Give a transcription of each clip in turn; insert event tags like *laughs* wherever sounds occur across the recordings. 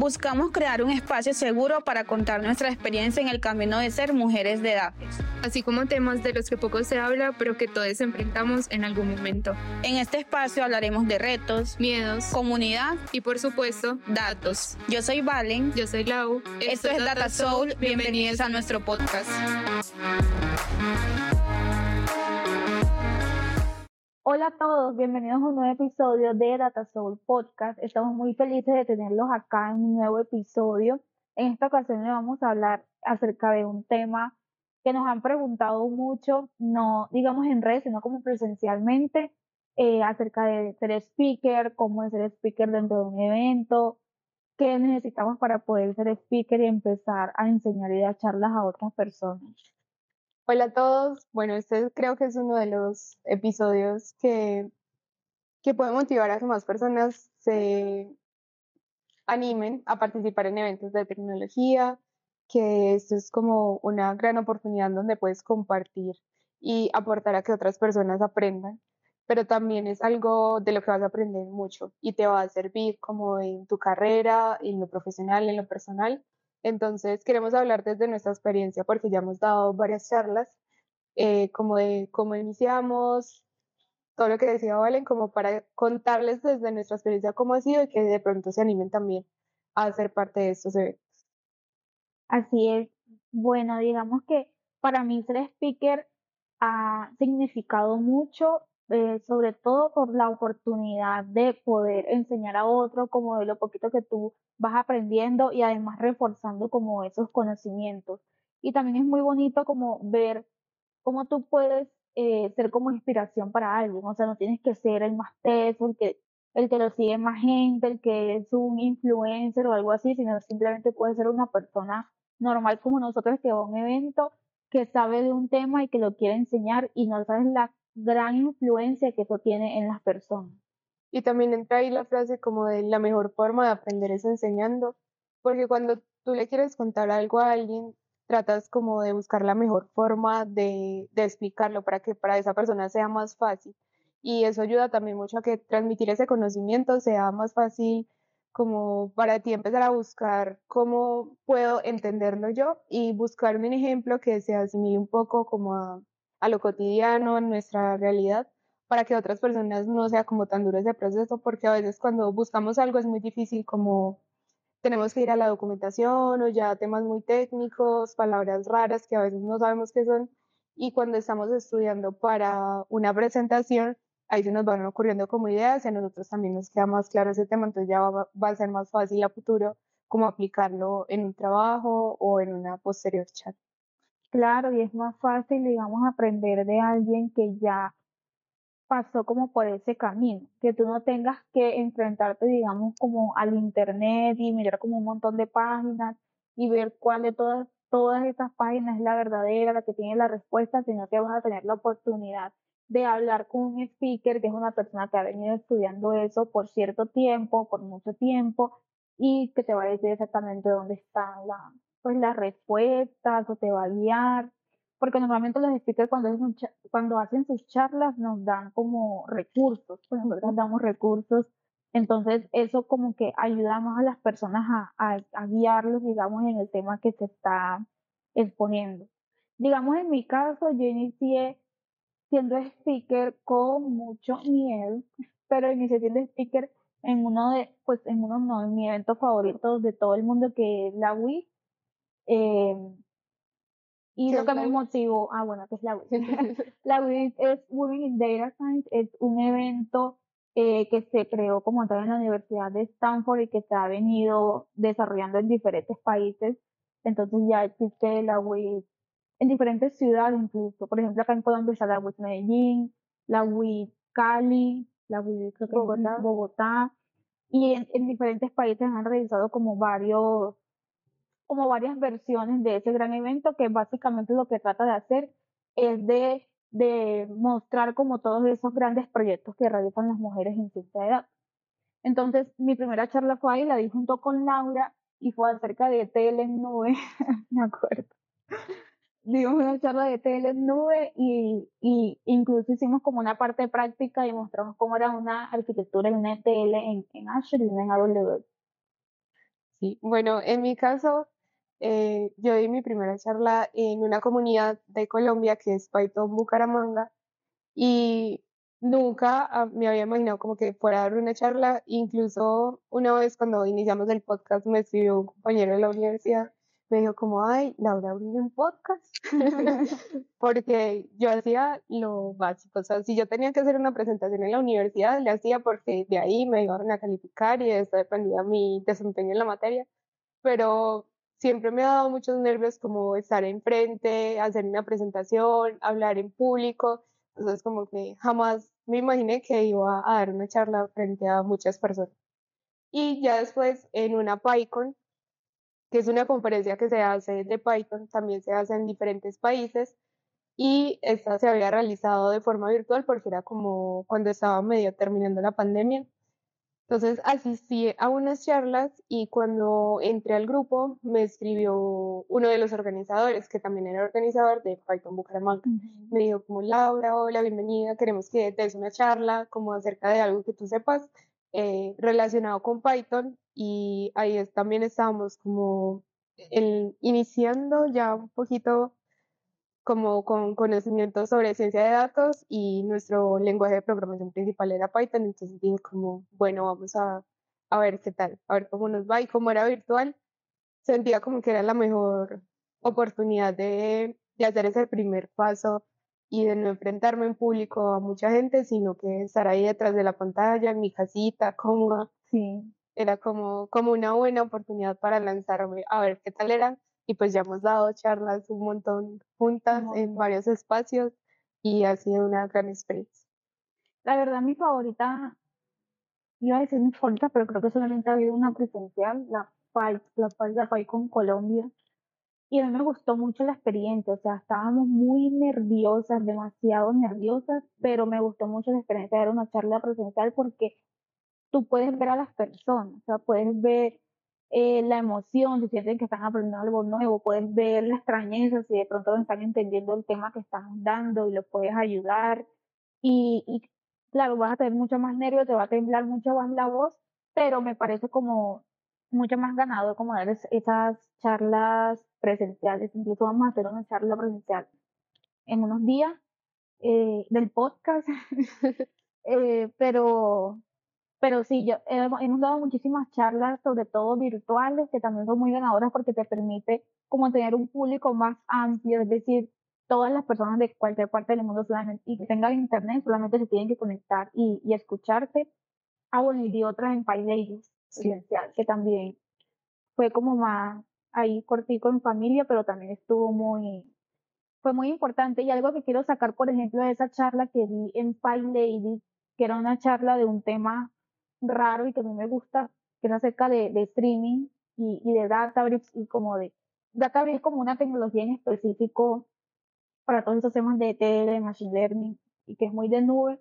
Buscamos crear un espacio seguro para contar nuestra experiencia en el camino de ser mujeres de edad. Así como temas de los que poco se habla, pero que todos enfrentamos en algún momento. En este espacio hablaremos de retos, miedos, comunidad y por supuesto, datos. Yo soy Valen. Yo soy Lau. Esto, es Data Soul. Bienvenidos a nuestro podcast. Hola a todos, bienvenidos a un nuevo episodio de Data Soul Podcast. Estamos muy felices de tenerlos acá en un nuevo episodio. En esta ocasión les vamos a hablar acerca de un tema que nos han preguntado mucho, no digamos en redes, sino como presencialmente, eh, acerca de ser speaker, cómo ser speaker dentro de un evento, qué necesitamos para poder ser speaker y empezar a enseñar y dar charlas a otras personas. Hola a todos. Bueno, este creo que es uno de los episodios que, que puede motivar a que más personas se animen a participar en eventos de tecnología, que esto es como una gran oportunidad donde puedes compartir y aportar a que otras personas aprendan, pero también es algo de lo que vas a aprender mucho y te va a servir como en tu carrera, en lo profesional, en lo personal, entonces, queremos hablar desde nuestra experiencia porque ya hemos dado varias charlas, eh, como de cómo iniciamos, todo lo que decía Valen, como para contarles desde nuestra experiencia cómo ha sido y que de pronto se animen también a ser parte de estos eventos. Así es. Bueno, digamos que para mí ser speaker ha significado mucho, eh, sobre todo por la oportunidad de poder enseñar a otro como de lo poquito que tú vas aprendiendo y además reforzando como esos conocimientos. Y también es muy bonito como ver cómo tú puedes eh, ser como inspiración para alguien. O sea, no tienes que ser el más teso, el que, el que lo sigue más gente, el que es un influencer o algo así, sino simplemente puedes ser una persona normal como nosotros que va a un evento, que sabe de un tema y que lo quiere enseñar y no sabes la gran influencia que eso tiene en las personas. Y también entra ahí la frase como de la mejor forma de aprender es enseñando, porque cuando tú le quieres contar algo a alguien, tratas como de buscar la mejor forma de, explicarlo para que para esa persona sea más fácil. Y eso ayuda también mucho a que transmitir ese conocimiento sea más fácil como para ti empezar a buscar cómo puedo entenderlo yo y buscar un ejemplo que se asimile un poco como a, a lo cotidiano, en nuestra realidad, para que otras personas no sea como tan duro ese proceso, porque a veces cuando buscamos algo es muy difícil como tenemos que ir a la documentación o ya temas muy técnicos, palabras raras que a veces no sabemos qué son, y cuando estamos estudiando para una presentación, ahí se nos van ocurriendo como ideas y a nosotros también nos queda más claro ese tema, entonces ya va, va a ser más fácil a futuro como aplicarlo en un trabajo o en una posterior chat. Claro, y es más fácil, digamos, aprender de alguien que ya pasó como por ese camino, que tú no tengas que enfrentarte, digamos, como al internet y mirar como un montón de páginas y ver cuál de todas, todas esas páginas es la verdadera, la que tiene la respuesta, sino que vas a tener la oportunidad de hablar con un speaker, que es una persona que ha venido estudiando eso por cierto tiempo, por mucho tiempo, y que te va a decir exactamente dónde están la, pues, las respuestas o te va a guiar porque normalmente los speakers cuando hacen, cuando hacen sus charlas nos dan como recursos, pues nosotros damos recursos, entonces eso como que ayudamos a las personas a, guiarlos, digamos, en el tema que se está exponiendo. Digamos, en mi caso, yo inicié siendo speaker con mucho miedo, pero inicié siendo speaker en uno de, pues en uno no, en mi evento favorito de todo el mundo que es la Wii. Eh, y lo que me motivó, ah, bueno, que es la WIT. *laughs* *laughs* la WIT es Women in Data Science, es un evento eh, que se creó como tal en la Universidad de Stanford y que se ha venido desarrollando en diferentes países. Entonces ya existe la WIT en diferentes ciudades incluso. Por ejemplo, acá en Colombia está la WIT Medellín, la WIT Cali, la Bogotá. Bogotá. Y en, en diferentes países han realizado como varios como varias versiones de ese gran evento que básicamente lo que trata de hacer es de, de mostrar como todos esos grandes proyectos que realizan las mujeres en cierta edad. Entonces, mi primera charla fue ahí, la di junto con Laura y fue acerca de tele en nube, *laughs* me acuerdo. Dimos una charla de tele en nube y, y incluso hicimos como una parte práctica y mostramos cómo era una arquitectura en una tele en, en Azure y en AWS. Sí, bueno, en mi caso, eh, yo di mi primera charla en una comunidad de Colombia que es Python Bucaramanga y nunca me había imaginado como que fuera a dar una charla. Incluso una vez cuando iniciamos el podcast me escribió un compañero de la universidad, me dijo como, ay, Laura, abrió un podcast. *laughs* porque yo hacía lo básico. O sea, si yo tenía que hacer una presentación en la universidad, le hacía porque de ahí me iban a calificar y de eso dependía mi desempeño en la materia. Pero siempre me ha dado muchos nervios como estar enfrente, hacer una presentación, hablar en público. Entonces, como que jamás me imaginé que iba a dar una charla frente a muchas personas. Y ya después, en una PyCon, que es una conferencia que se hace de Python, también se hace en diferentes países, y esta se había realizado de forma virtual porque era como cuando estaba medio terminando la pandemia. Entonces asistí a unas charlas y cuando entré al grupo me escribió uno de los organizadores, que también era organizador de Python Bucaramanga. Me dijo como, Laura, hola, bienvenida, queremos que des una charla como acerca de algo que tú sepas eh, relacionado con Python y ahí también estábamos como el, iniciando ya un poquito como con conocimientos sobre ciencia de datos y nuestro lenguaje de programación principal era Python, entonces dije como, bueno, vamos a, a ver qué tal, a ver cómo nos va y como era virtual, sentía como que era la mejor oportunidad de, de hacer ese primer paso y de no enfrentarme en público a mucha gente, sino que estar ahí detrás de la pantalla, en mi casita, cómoda. Sí. Era como, como una buena oportunidad para lanzarme a ver qué tal era y pues ya hemos dado charlas un montón juntas en varios espacios y ha sido una gran experiencia. La verdad, mi favorita, iba a decir mi favorita, pero creo que solamente ha habido una presencial, la FAI, la FAI, la FAI con Colombia. Y a mí me gustó mucho la experiencia, o sea, estábamos muy nerviosas, demasiado nerviosas, pero me gustó mucho la experiencia de dar una charla presencial porque tú puedes ver a las personas, o sea, puedes ver eh, la emoción, si sienten que están aprendiendo algo nuevo, puedes ver la extrañeza, si de pronto están entendiendo el tema que estamos dando y lo puedes ayudar. Y, y claro, vas a tener mucho más nervios, te va a temblar mucho más la voz, pero me parece como mucho más ganado como dar esas charlas presenciales. Incluso vamos a hacer una charla presencial en unos días eh, del podcast. *laughs* eh, pero pero sí, yo, hemos dado muchísimas charlas, sobre todo virtuales, que también son muy ganadoras porque te permite como tener un público más amplio, es decir, todas las personas de cualquier parte del mundo solamente, y que tengan internet solamente se tienen que conectar y, y escucharte. Ah, bueno, y otras en PyLadies, que también fue como más ahí cortico en familia, pero también estuvo muy, fue muy importante. Y algo que quiero sacar, por ejemplo, de esa charla que di en PyLadies, que era una charla de un tema raro y que a mí me gusta, que es acerca de, de streaming y, y de Databricks y como de, Databricks como una tecnología en específico para todos esos temas de tele, machine learning y que es muy de nube.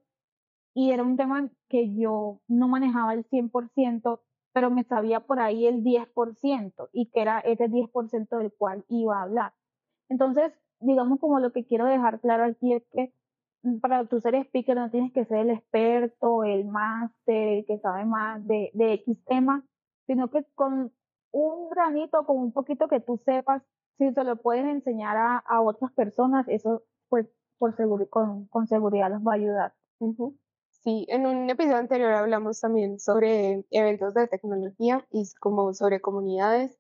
Y era un tema que yo no manejaba el 100%, pero me sabía por ahí el 10% y que era ese 10% del cual iba a hablar. Entonces, digamos como lo que quiero dejar claro aquí es que para tu ser speaker no tienes que ser el experto, el máster, el que sabe más de, de X tema, sino que con un granito, con un poquito que tú sepas, si se lo puedes enseñar a, a otras personas, eso pues por seguro, con, con seguridad los va a ayudar. Sí, en un episodio anterior hablamos también sobre eventos de tecnología y como sobre comunidades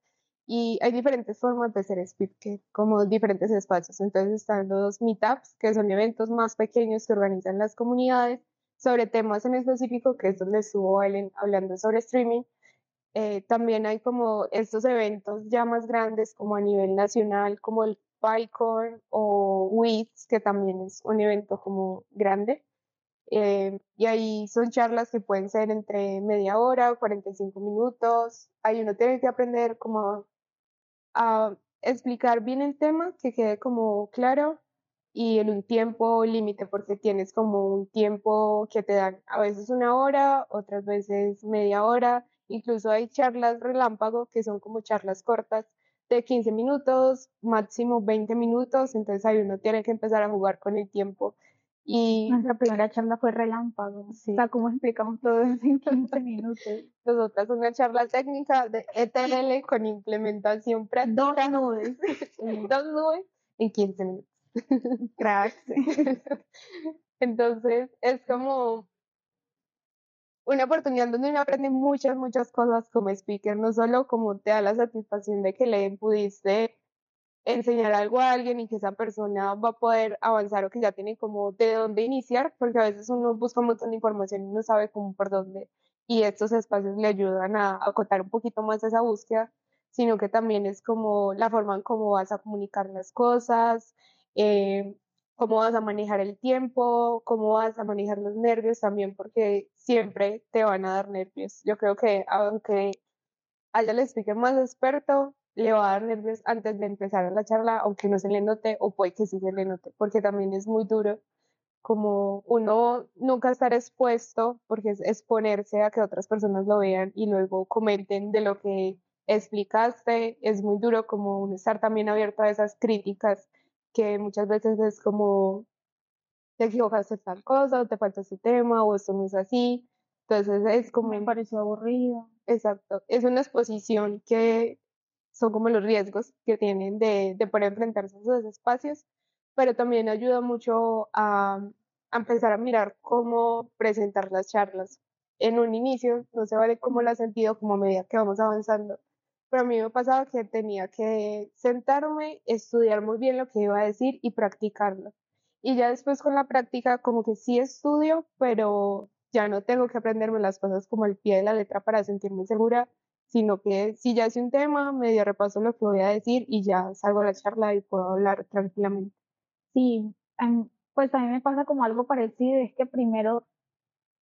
y hay diferentes formas de hacer speaker, como diferentes espacios. Entonces están los meetups, que son eventos más pequeños que organizan las comunidades sobre temas en específico, que es donde estuvo Ellen hablando sobre streaming. Eh, también hay como estos eventos ya más grandes, como a nivel nacional, como el PyCon o WITS, que también es un evento como grande. Eh, y ahí son charlas que pueden ser entre media hora o 45 minutos. Ahí uno tiene que aprender como a explicar bien el tema, que quede como claro y en un tiempo límite, porque tienes como un tiempo que te dan a veces una hora, otras veces media hora, incluso hay charlas relámpago que son como charlas cortas de 15 minutos, máximo 20 minutos, entonces ahí uno tiene que empezar a jugar con el tiempo Y Nuestra primera charla fue relámpago. Sí. O sea, ¿cómo explicamos todo en 15 minutos? *laughs* nosotras una charla técnica de ETL con implementación práctica. Dos nubes. *laughs* Dos nubes en 15 minutos. *laughs* Cracks. Entonces, es como una oportunidad donde uno aprende muchas, muchas cosas como speaker, no solo como te da la satisfacción de que le pudiste enseñar algo a alguien y que esa persona va a poder avanzar o que ya tiene como de dónde iniciar, porque a veces uno busca un montón de información y no sabe cómo por dónde, y estos espacios le ayudan a acotar un poquito más esa búsqueda, sino que también es como la forma en cómo vas a comunicar las cosas, eh, cómo vas a manejar el tiempo, cómo vas a manejar los nervios también, porque siempre te van a dar nervios. Yo creo que aunque haya el speaker más experto, le va a dar nervios antes de empezar la charla, aunque no se le note, o puede que sí se le note, porque también es muy duro como uno nunca estar expuesto, porque es exponerse a que otras personas lo vean y luego comenten de lo que explicaste, es muy duro como uno estar también abierto a esas críticas que muchas veces es como te equivocaste en tal cosa, o te falta ese tema, o esto no es así. Entonces es como, Me pareció aburrido. exacto, es una exposición que son como los riesgos que tienen de, de poder enfrentarse a esos espacios, pero también ayuda mucho a, empezar a mirar cómo presentar las charlas. En un inicio no se vale cómo la has sentido como a medida que vamos avanzando, pero a mí me pasaba que tenía que sentarme, estudiar muy bien lo que iba a decir y practicarlo. Y ya después con la práctica como que sí estudio, pero ya no tengo que aprenderme las cosas como al pie de la letra para sentirme segura, sino que si ya sé un tema, medio repaso lo que voy a decir y ya salgo a la charla y puedo hablar tranquilamente. Sí, pues a mí me pasa como algo parecido, es que primero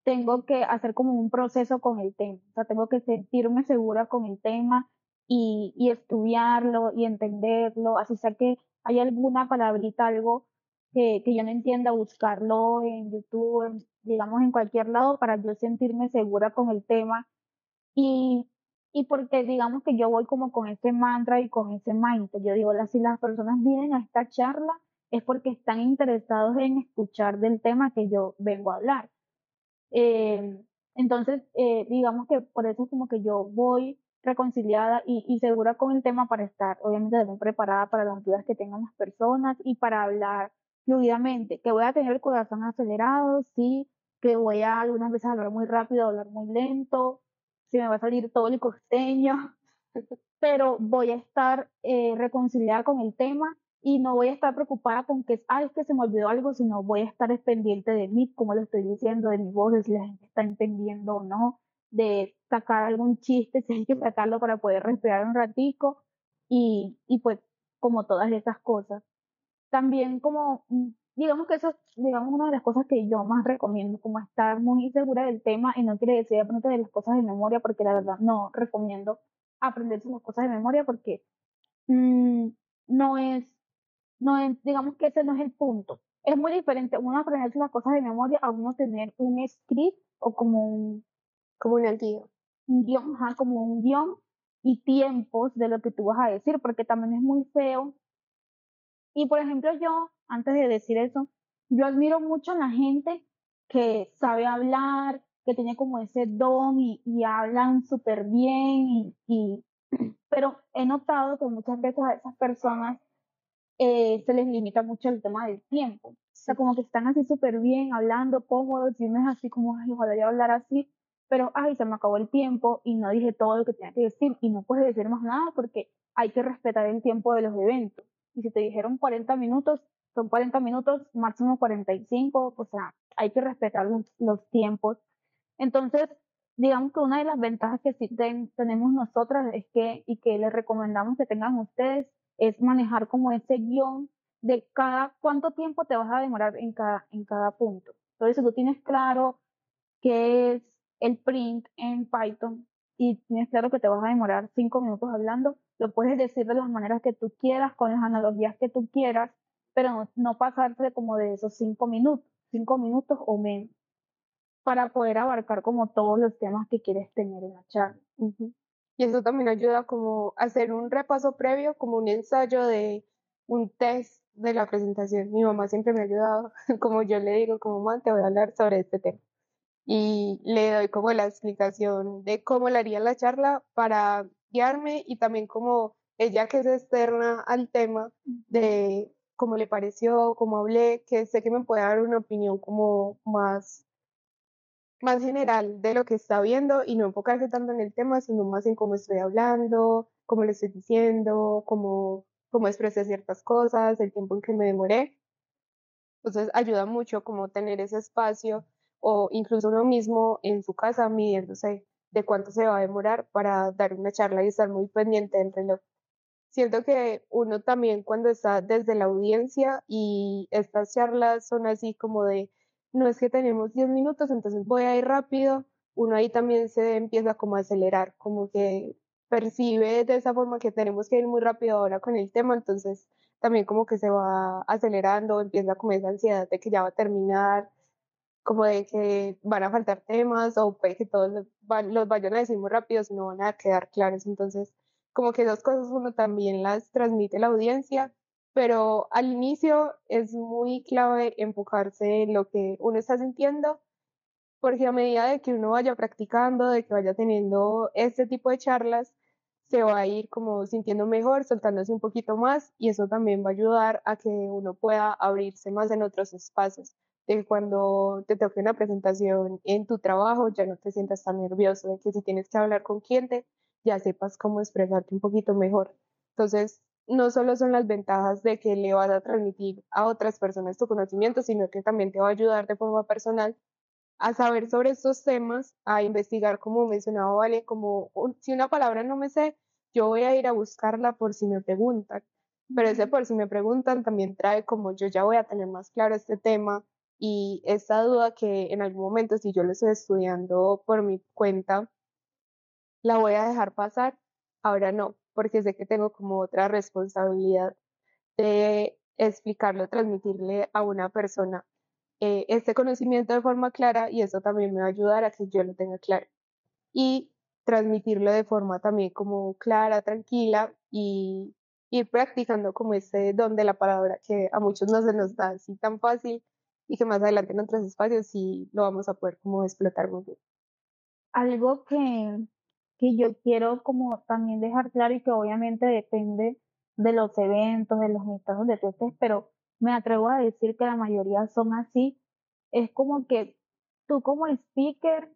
tengo que hacer como un proceso con el tema, o sea, tengo que sentirme segura con el tema y, y estudiarlo y entenderlo, así sea que hay alguna palabrita, algo que, que yo no entienda, buscarlo en YouTube, digamos en cualquier lado para yo sentirme segura con el tema y, y porque digamos que yo voy como con ese mantra y con ese mindset, yo digo, si las personas vienen a esta charla es porque están interesados en escuchar del tema que yo vengo a hablar. Eh, entonces, eh, digamos que por eso es como que yo voy reconciliada y, y segura con el tema para estar, obviamente, también preparada para las dudas que tengan las personas y para hablar fluidamente, que voy a tener el corazón acelerado, sí, que voy a algunas veces hablar muy rápido, hablar muy lento, si me va a salir todo el costeño, *laughs* pero voy a estar eh, reconciliada con el tema y no voy a estar preocupada con que, ah, es que se me olvidó algo, sino voy a estar es pendiente de mí, como lo estoy diciendo, de mi voz, de si la gente está entendiendo o no, de sacar algún chiste, *laughs* si hay que sacarlo para poder respirar un ratico y, y pues como todas esas cosas. También como, mm, digamos que eso es, digamos, una de las cosas que yo más recomiendo, como estar muy segura del tema y no quiere decir aprender de las cosas de memoria, porque la verdad no recomiendo aprenderse las cosas de memoria porque mm, no es, no es, digamos que ese no es el punto. Es muy diferente uno aprenderse las cosas de memoria a uno tener un script o como un, Como un guion, ajá, como un guion y tiempos de lo que tú vas a decir, porque también es muy feo. Y por ejemplo, yo, antes de decir eso, yo admiro mucho a la gente que sabe hablar, que tiene como ese don y, y hablan súper bien, y, y, *clears throat* pero he notado que muchas veces a esas personas eh, se les limita mucho el tema del tiempo. O sea, como que están así súper bien, hablando cómodos, y uno es así como, ay, ojalá yo hablar así, pero ay, se me acabó el tiempo y no dije todo lo que tenía que decir y no puedes decir más nada porque hay que respetar el tiempo de los eventos. Y si te dijeron 40 minutos, son 40 minutos, máximo 45, o sea, hay que respetar los, tiempos. Entonces, digamos que una de las ventajas que sí ten- tenemos nosotras es que, y que les recomendamos que tengan ustedes, es manejar como ese guion de cada, cuánto tiempo te vas a demorar en cada, en cada punto. Entonces, si tú tienes claro qué es el print en Python y tienes claro que te vas a demorar cinco minutos hablando, lo puedes decir de las maneras que tú quieras, con las analogías que tú quieras, pero no, pasarte como de esos cinco minutos, cinco minutos o menos, para poder abarcar como todos los temas que quieres tener en la charla. Ujú. Y eso también ayuda como a hacer un repaso previo, como un ensayo de un test de la presentación, mi mamá siempre me ha ayudado, *laughs* como yo le digo, como mamá, te voy a hablar sobre este tema. Y le doy como la explicación de cómo le haría la charla para guiarme y también como ella que es externa al tema de cómo le pareció, cómo hablé, que sé que me puede dar una opinión como más más general de lo que está viendo y no enfocarse tanto en el tema, sino más en cómo estoy hablando, cómo le estoy diciendo, cómo, cómo expresé ciertas cosas, el tiempo en que me demoré. Entonces ayuda mucho como tener ese espacio o incluso uno mismo en su casa midiéndose de cuánto se va a demorar para dar una charla y estar muy pendiente del reloj. Siento que uno también cuando está desde la audiencia y estas charlas son así como de no es que tenemos 10 minutos, entonces voy a ir rápido, uno ahí también se empieza como a acelerar, como que percibe de esa forma que tenemos que ir muy rápido ahora con el tema, entonces también como que se va acelerando, empieza como esa ansiedad de que ya va a terminar, como de que van a faltar temas o puede que todos los, los vayan a decir muy rápido, si no van a quedar claros, entonces como que esas cosas uno también las transmite a la audiencia pero al inicio es muy clave enfocarse en lo que uno está sintiendo, porque a medida de que uno vaya practicando, de que vaya teniendo este tipo de charlas, se va a ir como sintiendo mejor, soltándose un poquito más y eso también va a ayudar a que uno pueda abrirse más en otros espacios, de que cuando te toque una presentación en tu trabajo ya no te sientas tan nervioso, de que si tienes que hablar con cliente ya sepas cómo expresarte un poquito mejor. Entonces, no solo son las ventajas de que le vas a transmitir a otras personas tu conocimiento, sino que también te va a ayudar de forma personal a saber sobre estos temas, a investigar, como mencionaba Vale, como si una palabra no me sé, yo voy a ir a buscarla por si me preguntan. Pero ese por si me preguntan también trae como yo ya voy a tener más claro este tema y esta duda que en algún momento si yo lo estoy estudiando por mi cuenta, la voy a dejar pasar, ahora no, porque sé que tengo como otra responsabilidad de explicarlo, transmitirle a una persona eh, este conocimiento de forma clara y eso también me va a ayudar a que yo lo tenga claro. Y transmitirlo de forma también como clara, tranquila y ir practicando como ese don de la palabra que a muchos no se nos da así tan fácil y que más adelante en otros espacios sí lo vamos a poder como explotar muy bien. Algo que que yo quiero como también dejar claro y que obviamente depende de los eventos, de los estados de tú pero me atrevo a decir que la mayoría son así. Es como que tú como speaker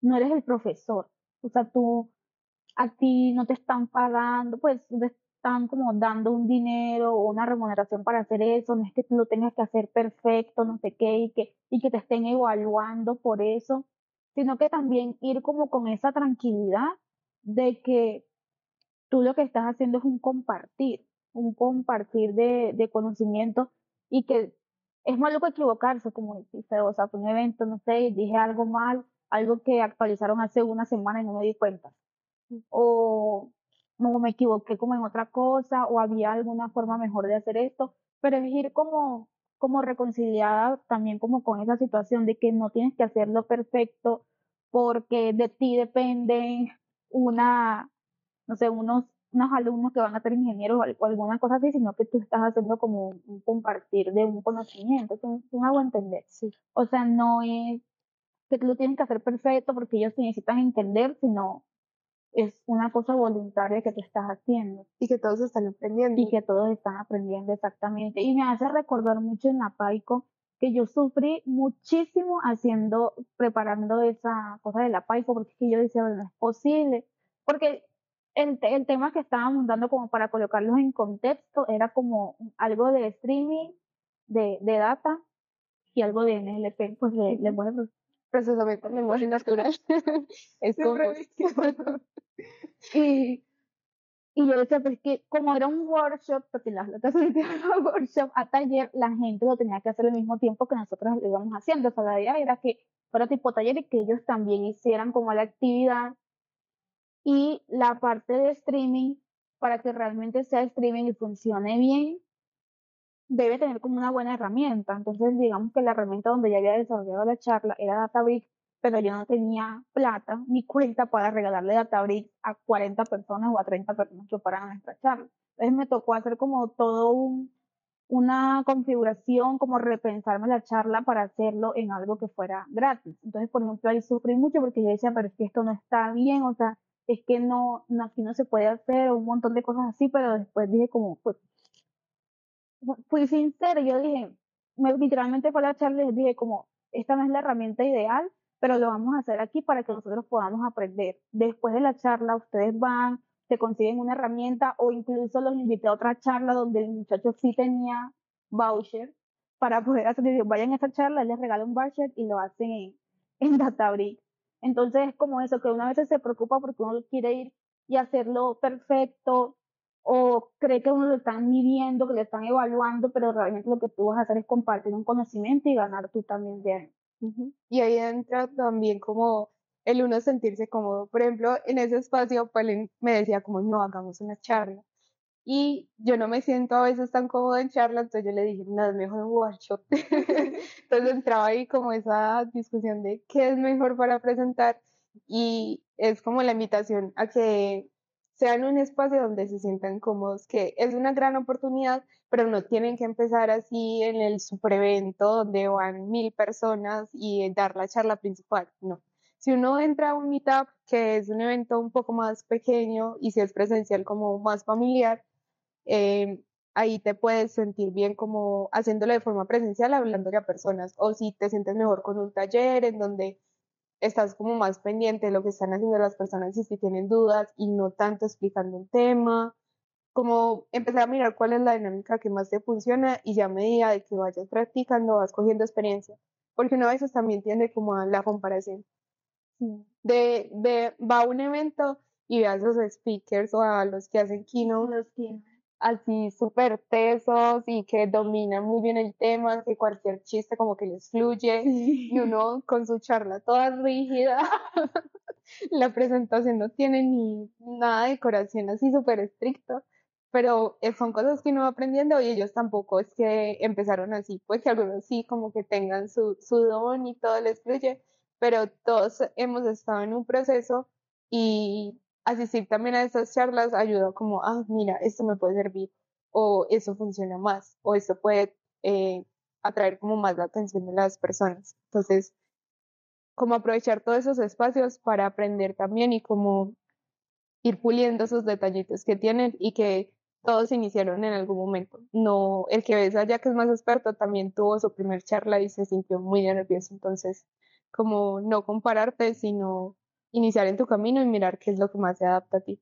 no eres el profesor. O sea, tú, a ti no te están pagando, pues te están como dando un dinero o una remuneración para hacer eso. No es que tú lo tengas que hacer perfecto, no sé qué, y que, y que te estén evaluando por eso sino que también ir como con esa tranquilidad de que tú lo que estás haciendo es un compartir, un compartir de, de conocimiento y que es malo equivocarse, como dijiste, o sea, fue un evento, no sé, dije algo mal, algo que actualizaron hace una semana y no me di cuenta. O no me equivoqué como en otra cosa, o había alguna forma mejor de hacer esto, pero es ir como como reconciliada también como con esa situación de que no tienes que hacerlo perfecto porque de ti dependen una, no sé, unos, unos alumnos que van a ser ingenieros o alguna cosa así, sino que tú estás haciendo como un compartir de un conocimiento, es un, un entender. Sí. O sea, no es que tú lo tienes que hacer perfecto porque ellos te necesitan entender, sino es una cosa voluntaria que tú estás haciendo. Y que todos están aprendiendo. Y que todos están aprendiendo exactamente. Y me hace recordar mucho en la PAICO que yo sufrí muchísimo haciendo, preparando esa cosa de la PAICO, porque yo decía, bueno, no es posible. Porque el, el tema que estábamos dando como para colocarlos en contexto era como algo de streaming, de, de data y algo de NLP, pues de lenguaje procesamiento de lenguaje natural. *laughs* es como... *laughs* y, y yo decía, pues que como era un workshop, porque las notas *laughs* son workshop a taller, la gente lo tenía que hacer al mismo tiempo que nosotros lo íbamos haciendo. O sea, la idea era que fuera tipo taller y que ellos también hicieran como la actividad y la parte de streaming, para que realmente sea streaming y funcione bien, debe tener como una buena herramienta. Entonces, digamos que la herramienta donde ya había desarrollado la charla era Databricks, pero yo no tenía plata ni cuenta para regalarle Databricks a 40 personas o a 30 personas que para nuestra charla. Entonces me tocó hacer como todo un, una configuración, como repensarme la charla para hacerlo en algo que fuera gratis. Entonces, por ejemplo, ahí sufrí mucho porque yo decía, pero es que esto no está bien, o sea, es que no aquí no se puede hacer, un montón de cosas así, pero después dije como, pues, fui sincera, yo dije, me, literalmente fue la charla y les dije como, esta no es la herramienta ideal, pero lo vamos a hacer aquí para que nosotros podamos aprender. Después de la charla, ustedes van, se consiguen una herramienta o incluso los invité a otra charla donde el muchacho sí tenía voucher para poder hacer, vayan a esta charla, les regalo un voucher y lo hacen en, *laughs* en. Entonces es como eso, que una vez se preocupa porque uno quiere ir y hacerlo perfecto o cree que uno lo están midiendo, que lo están evaluando, pero realmente lo que tú vas a hacer es compartir un conocimiento y ganar tú también de ahí. Y ahí entra también como el uno sentirse cómodo. Por ejemplo, en ese espacio, Pauline me decía como, no, hagamos una charla. Y yo no me siento a veces tan cómodo en charla, entonces yo le dije, no, es mejor un workshop. *laughs* entonces entraba ahí como esa discusión de qué es mejor para presentar y es como la invitación a que sean un espacio donde se sientan cómodos, que es una gran oportunidad, pero no tienen que empezar así en el super evento donde van mil personas y dar la charla principal, no. Si uno entra a un meetup, que es un evento un poco más pequeño y si es presencial como más familiar, eh, ahí te puedes sentir bien como haciéndolo de forma presencial, hablándole a personas, o si te sientes mejor con un taller en donde estás como más pendiente de lo que están haciendo las personas y si tienen dudas y no tanto explicando un tema, como empezar a mirar cuál es la dinámica que más te funciona y ya a medida de que vayas practicando vas cogiendo experiencia, porque uno a veces también tiende como a la comparación. De, de va a un evento y ve a los speakers o a los que hacen keynote, Los que así súper tesos y que dominan muy bien el tema, que cualquier chiste como que les fluye y *laughs* uno con su charla toda rígida, *laughs* la presentación no tiene ni nada de decoración así súper estricto, pero eh, son cosas que uno va aprendiendo y ellos tampoco es que empezaron así, pues que algunos sí como que tengan su, su don y todo les fluye, pero todos hemos estado en un proceso y asistir también a esas charlas ayuda como, ah, mira, esto me puede servir, o eso funciona más, o esto puede eh, atraer como más la atención de las personas. Entonces, como aprovechar todos esos espacios para aprender también y como ir puliendo esos detallitos que tienen y que todos iniciaron en algún momento. No, el que ves allá que es más experto también tuvo su primer charla y se sintió muy nervioso. Entonces, como no compararte, sino iniciar en tu camino y mirar qué es lo que más se adapta a ti.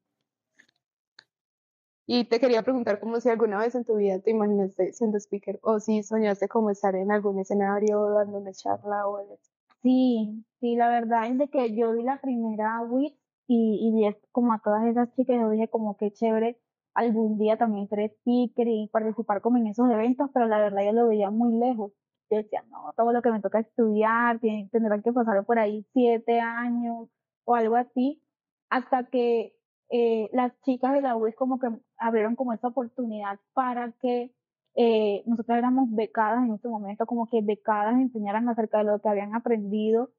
Y te quería preguntar como si alguna vez en tu vida te imaginaste siendo speaker o si soñaste como estar en algún escenario dando una charla o algo. Sí, sí, la verdad es de que yo vi la primera WIT y, y vi como a todas esas chicas, yo dije como que chévere algún día también ser speaker y participar como en esos eventos, pero la verdad yo lo veía muy lejos. Yo decía, no, todo lo que me toca estudiar, tendrán que pasar por ahí siete años, o algo así, hasta que eh, las chicas de la UIS como que abrieron como esa oportunidad para que eh, nosotros éramos becadas en este momento, como que becadas enseñaran acerca de lo que habían aprendido.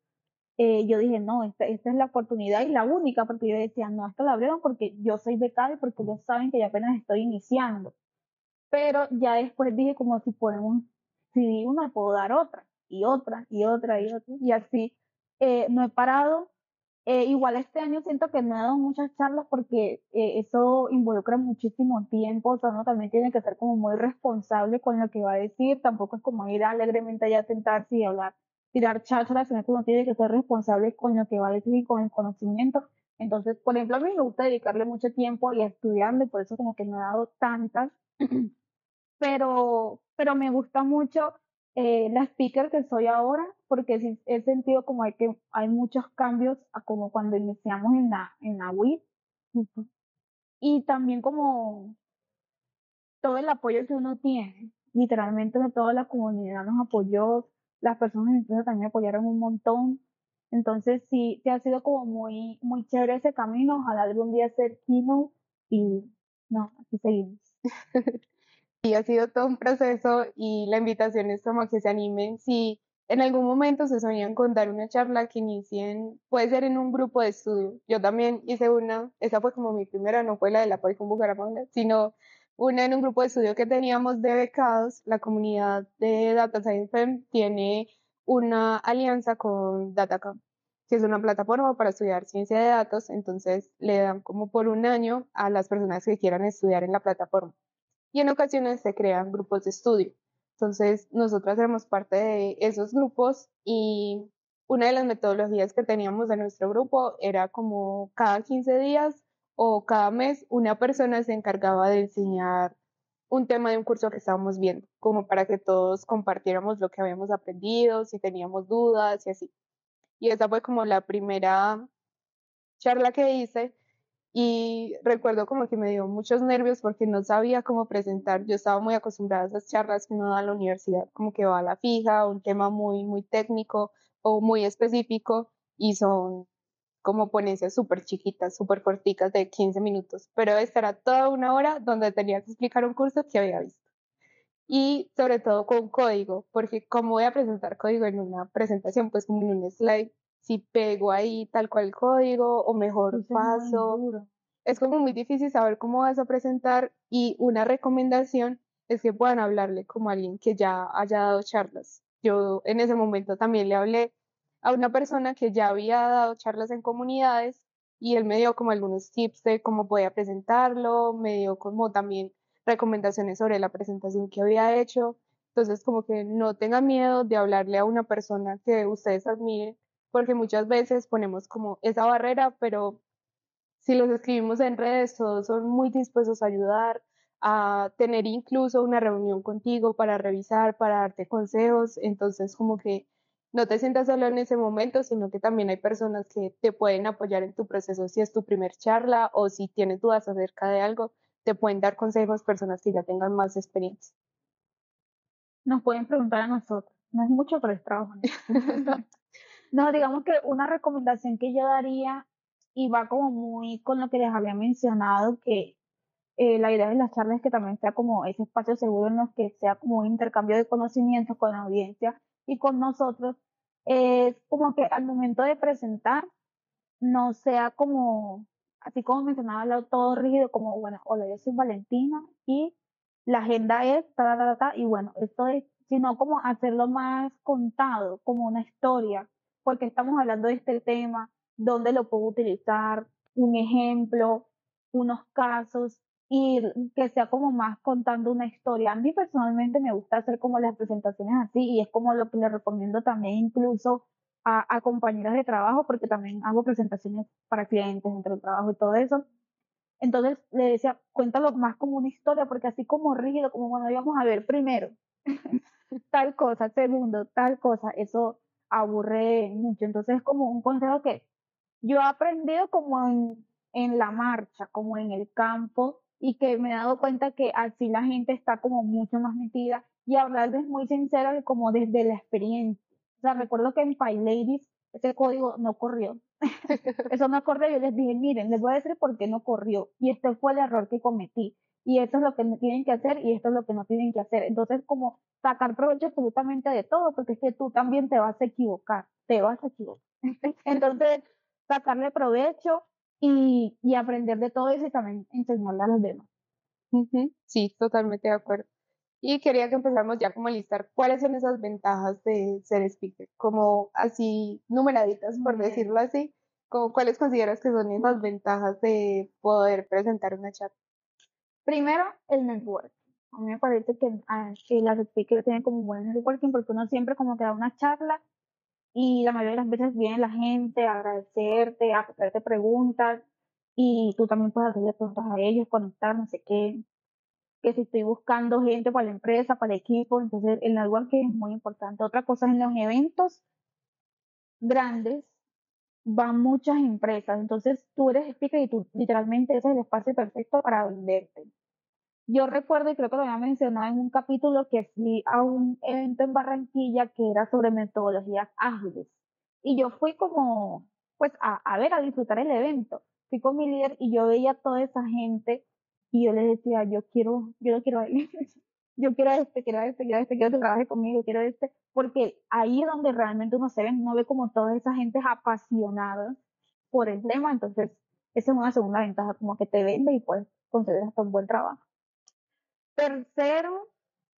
Eh, yo dije, no, esta, esta, es la oportunidad y la única, porque yo decía, no, esto lo abrieron porque yo soy becada y porque ellos saben que yo apenas estoy iniciando. Pero ya después dije, como si podemos, si una, puedo dar otra, y otra, y otra, y otra, y así. no he parado eh, igual este año siento que no he dado muchas charlas porque eh, eso involucra muchísimo tiempo, o sea, uno también tiene que ser como muy responsable con lo que va a decir, tampoco es como ir alegremente allá a sentarse y hablar, tirar chácharas, sino que uno tiene que ser responsable con lo que va a decir y con el conocimiento. Entonces, por ejemplo, a mí me gusta dedicarle mucho tiempo y a estudiarle, por eso como que no he dado tantas, *clears throat* pero, pero me gusta mucho eh, la speaker que soy ahora, porque sí he sentido como hay que hay muchos cambios a como cuando iniciamos en la en la WIT y también como todo el apoyo que uno tiene, literalmente toda la comunidad nos apoyó, las personas empresa también apoyaron un montón, entonces sí, sí ha sido como muy muy chévere ese camino, ojalá algún día ser keynote y no, aquí seguimos. *laughs* y ha sido todo un proceso y la invitación es como que se animen si en algún momento se soñan con dar una charla que inicien, puede ser en un grupo de estudio. Yo también hice una, esa fue como mi primera, no fue la de la PAI con Bucaramanga, sino Una en un grupo de estudio que teníamos de becados, la comunidad de Data Science Fem tiene una alianza con Datacamp, que es una plataforma para estudiar ciencia de datos, entonces le dan como por un año a las personas que quieran estudiar en la plataforma. Y en ocasiones se crean grupos de estudio. Entonces, nosotras éramos parte de esos grupos y una de las metodologías que teníamos de nuestro grupo era como cada 15 días o cada mes una persona se encargaba de enseñar un tema de un curso que estábamos viendo, como para que todos compartiéramos lo que habíamos aprendido, si teníamos dudas y así. Y esa fue como la primera charla que hice y recuerdo como que me dio muchos nervios porque no sabía cómo presentar. Yo estaba muy acostumbrada a esas charlas que uno da en la universidad, como que va a la fija, un tema muy, muy técnico o muy específico y son como ponencias súper chiquitas, súper corticas de 15 minutos. Pero esta era toda una hora donde tenía que explicar un curso que había visto. Y sobre todo con código, porque como voy a presentar código en una presentación, pues como en un slide, si pego ahí tal cual código o mejor paso. Es como muy difícil saber cómo vas a presentar y una recomendación es que puedan hablarle como alguien que ya haya dado charlas. Yo en ese momento también le hablé a una persona que ya había dado charlas en comunidades y él me dio como algunos tips de cómo podía presentarlo, me dio como también recomendaciones sobre la presentación que había hecho. Entonces, como que no tenga miedo de hablarle a una persona que ustedes admiren porque muchas veces ponemos como esa barrera, pero si los escribimos en redes, todos son muy dispuestos a ayudar, a tener incluso una reunión contigo para revisar, para darte consejos, entonces como que no te sientas solo en ese momento, sino que también hay personas que te pueden apoyar en tu proceso si es tu primer charla o si tienes dudas acerca de algo, te pueden dar consejos personas que ya tengan más experiencia. Nos pueden preguntar a nosotros, no es mucho, pero es trabajo. No, *laughs* *laughs* digamos que una recomendación que yo daría y va como muy con lo que les había mencionado, que eh, la idea de las charlas es que también sea como ese espacio seguro en los que sea como un intercambio de conocimientos con la audiencia y con nosotros, es como que al momento de presentar no sea como, así como mencionaba, todo rígido, como, bueno, hola, yo soy Valentina y la agenda es, ta, ta, ta, ta, y bueno, esto es, sino como hacerlo más contado, como una historia, porque estamos hablando de este tema, dónde lo puedo utilizar, un ejemplo, unos casos y que sea como más contando una historia. A mí personalmente me gusta hacer como las presentaciones así y es como lo que le recomiendo también incluso a, a compañeras de trabajo porque también hago presentaciones para clientes dentro del trabajo y todo eso. Entonces le decía, cuéntalo más como una historia porque así como rígido, como bueno, íbamos a ver primero *laughs* tal cosa, segundo, tal cosa, eso aburre mucho. Entonces es como un consejo que yo he aprendido como en, en la marcha, como en el campo, y que me he dado cuenta que así la gente está como mucho más metida y hablarles muy sincero como desde la experiencia. O sea, recuerdo que en PyLadies ese código no corrió. *laughs* Eso no corrió. Yo les dije, miren, les voy a decir por qué no corrió. Y este fue el error que cometí y esto es lo que tienen que hacer y esto es lo que no tienen que hacer. Entonces, como sacar provecho absolutamente de todo, porque es que tú también te vas a equivocar, te vas a equivocar. *laughs* Entonces, sacarle provecho y, y aprender de todo eso y también enseñarle a los demás. Sí, totalmente de acuerdo. Y quería que empezáramos ya como a listar cuáles son esas ventajas de ser speaker, como así numeraditas, por decirlo así, como cuáles consideras que son esas ventajas de poder presentar una charla. Primero, el network. A mí me parece que, ah, las speakers tienen como buen networking porque uno siempre como que da una charla y la mayoría de las veces viene la gente a agradecerte, a hacerte preguntas y tú también puedes hacerle preguntas a ellos, conectar, no sé qué. Que si estoy buscando gente para la empresa, para el equipo, entonces el networking es muy importante. Otra cosa es en los eventos grandes van muchas empresas. Entonces tú eres speaker y tú literalmente ese es el espacio perfecto para venderte. Yo recuerdo, y creo que lo había mencionado en un capítulo, que fui a un evento en Barranquilla que era sobre metodologías ágiles. Y yo fui como, pues, a, a ver, a disfrutar el evento. Fui con mi líder y yo veía a toda esa gente y yo les decía, yo quiero, yo no quiero él. *laughs* yo quiero este, quiero este, quiero este, quiero que trabaje conmigo, quiero este, porque ahí es donde realmente uno se ve, uno ve como toda esa gente apasionada por el tema, entonces esa es una segunda ventaja, como que te vende y puedes conceder hasta un buen trabajo. tercero,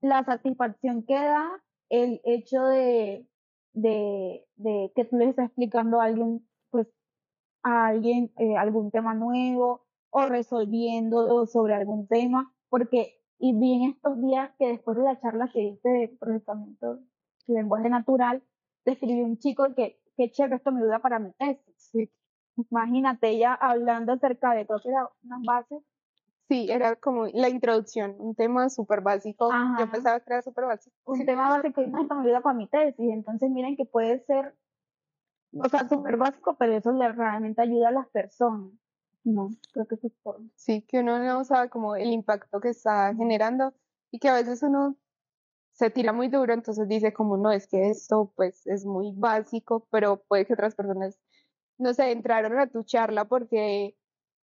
la satisfacción que da el hecho de, de, de que tú le estás explicando a alguien, pues, a alguien eh, algún tema nuevo o resolviendo sobre algún tema, porque y vi en estos días que después de la charla que hice de procesamiento de lenguaje natural, te escribió un chico que, qué chévere, esto me ayuda para mi tesis. Imagínate ella hablando acerca de todo, era unas bases. Sí, era como la introducción, un tema súper básico. Yo pensaba que era súper básico. Un tema básico y esto me ayuda para mi tesis. Entonces miren que puede ser, o sea, súper básico, pero eso le realmente ayuda a las personas. No, creo que eso es todo. Sí, que uno no sabe como el impacto que está generando y que a veces uno se tira muy duro, entonces dice como no, es que esto pues es muy básico, pero puede que otras personas, no sé, entraron a tu charla porque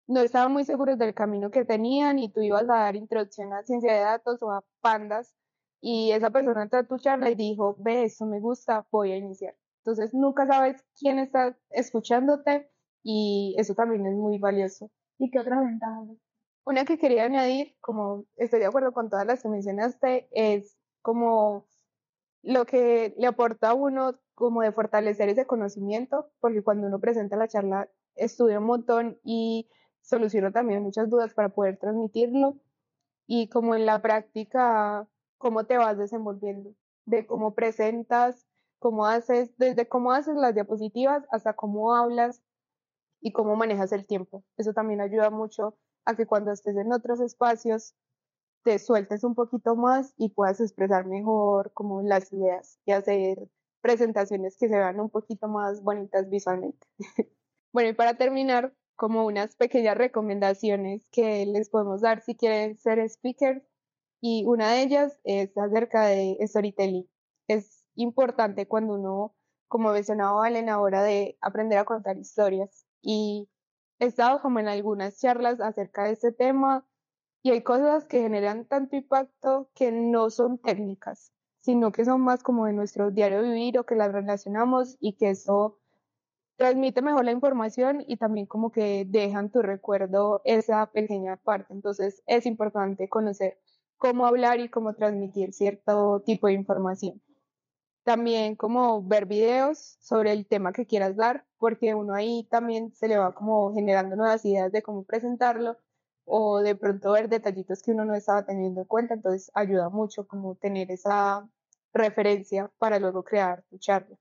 no estaban muy seguros del camino que tenían y tú ibas a dar introducción a ciencia de datos o a pandas y esa persona entró a tu charla y dijo, ve, esto me gusta, voy a iniciar. Entonces nunca sabes quién está escuchándote y eso también es muy valioso. ¿Y qué otras ventajas? Una que quería añadir, como estoy de acuerdo con todas las que mencionaste, es como lo que le aporta a uno como de fortalecer ese conocimiento, porque cuando uno presenta la charla estudia un montón y soluciona también muchas dudas para poder transmitirlo y como en la práctica, cómo te vas desenvolviendo, de cómo presentas, cómo haces, desde cómo haces las diapositivas hasta cómo hablas, y cómo manejas el tiempo. Eso también ayuda mucho a que cuando estés en otros espacios te sueltes un poquito más y puedas expresar mejor como las ideas y hacer presentaciones que se vean un poquito más bonitas visualmente. *laughs* bueno, y para terminar, como unas pequeñas recomendaciones que les podemos dar si quieren ser speakers y una de ellas es acerca de storytelling. Es importante cuando uno, como mencionaba Valen, ahora de aprender a contar historias y he estado como en algunas charlas acerca de este tema y hay cosas que generan tanto impacto que no son técnicas, sino que son más como de nuestro diario vivir o que las relacionamos y que eso transmite mejor la información y también como que dejan tu recuerdo esa pequeña parte. Entonces es importante conocer cómo hablar y cómo transmitir cierto tipo de información. También como ver videos sobre el tema que quieras dar, porque uno ahí también se le va como generando nuevas ideas de cómo presentarlo o de pronto ver detallitos que uno no estaba teniendo en cuenta, entonces ayuda mucho como tener esa referencia para luego crear tu charla.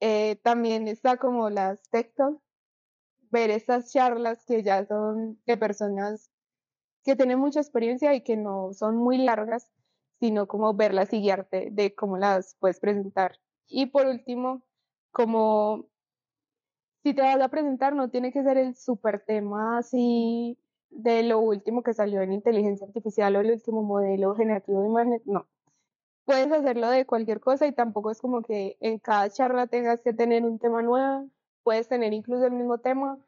Eh, también está como las textos, ver estas charlas que ya son de personas que tienen mucha experiencia y que no son muy largas, sino como verlas y guiarte de cómo las puedes presentar. Y por último, como si te vas a presentar, no tiene que ser el super tema así de lo último que salió en inteligencia artificial o el último modelo generativo de imágenes, no. Puedes hacerlo de cualquier cosa y tampoco es como que en cada charla tengas que tener un tema nuevo, puedes tener incluso el mismo tema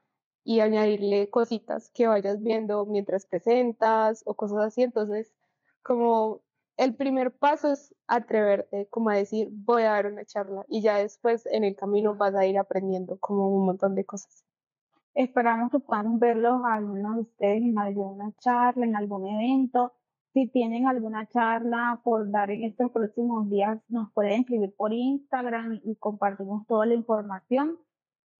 y añadirle cositas que vayas viendo mientras presentas o cosas así, entonces como el primer paso es atreverte, como a decir, voy a dar una charla y ya después en el camino vas a ir aprendiendo como un montón de cosas. Esperamos que puedan verlos algunos de ustedes en alguna charla, en algún evento. Si tienen alguna charla por dar en estos próximos días, nos pueden escribir por Instagram y compartimos toda la información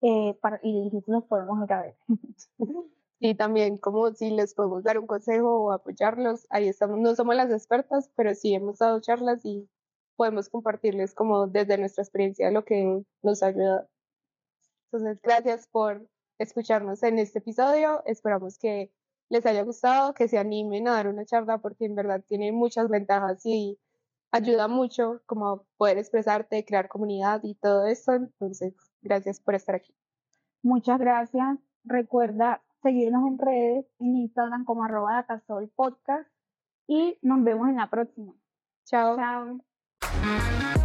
eh, para, y los podemos ver. *laughs* y también como si les podemos dar un consejo o apoyarlos, ahí estamos, no somos las expertas, pero sí hemos dado charlas y podemos compartirles como desde nuestra experiencia lo que nos ayuda. Entonces, gracias por escucharnos en este episodio, esperamos que les haya gustado, que se animen a dar una charla porque en verdad tiene muchas ventajas y ayuda mucho como poder expresarte, crear comunidad y todo eso. Entonces, gracias por estar aquí. Muchas gracias. Recuerda seguirnos en redes, en Instagram como arroba podcast y nos vemos en la próxima. Chao. Chao.